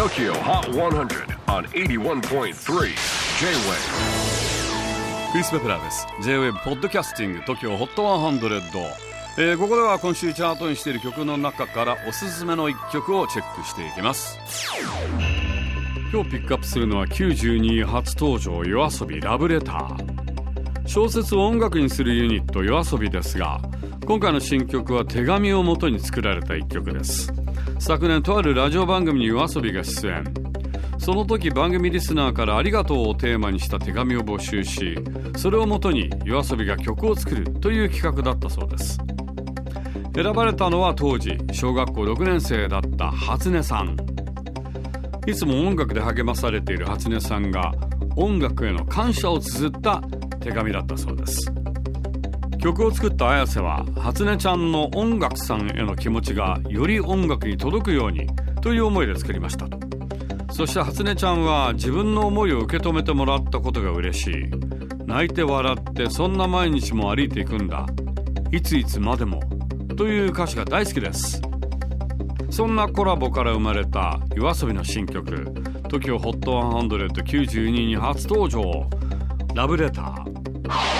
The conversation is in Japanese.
TOKYO HOT 100 on 81.3 J-WAVE クリス・ベプラーです。J-WAVE ポッドキャスティング TOKYO HOT 100、えー、ここでは今週チャートにしている曲の中からおすすめの一曲をチェックしていきます。今日ピックアップするのは92位初登場 yoasobi ラブレター。小説を音楽にするユニット yoasobi ですが今回の新曲は手紙をもとに作られた一曲です。昨年とあるラジオ番組に yoasobi が出演。その時番組リスナーから「ありがとう」をテーマにした手紙を募集しそれをもとに yoasobi が曲を作るという企画だったそうです。選ばれたのは当時小学校6年生だった初音さん。いつも音楽で励まされている初音さんが音楽への感謝を綴った手紙だったそうです。曲を作った綾瀬は初音ちゃんの音楽さんへの気持ちがより音楽に届くようにという思いで作りました。そして初音ちゃんは自分の思いを受け止めてもらったことが嬉しい。泣いて笑ってそんな毎日も歩いていくんだ。いついつまでもという歌詞が大好きです。そんなコラボから生まれた yoasobi の新曲 TOKIOHOT192 に初登場。ラブレター。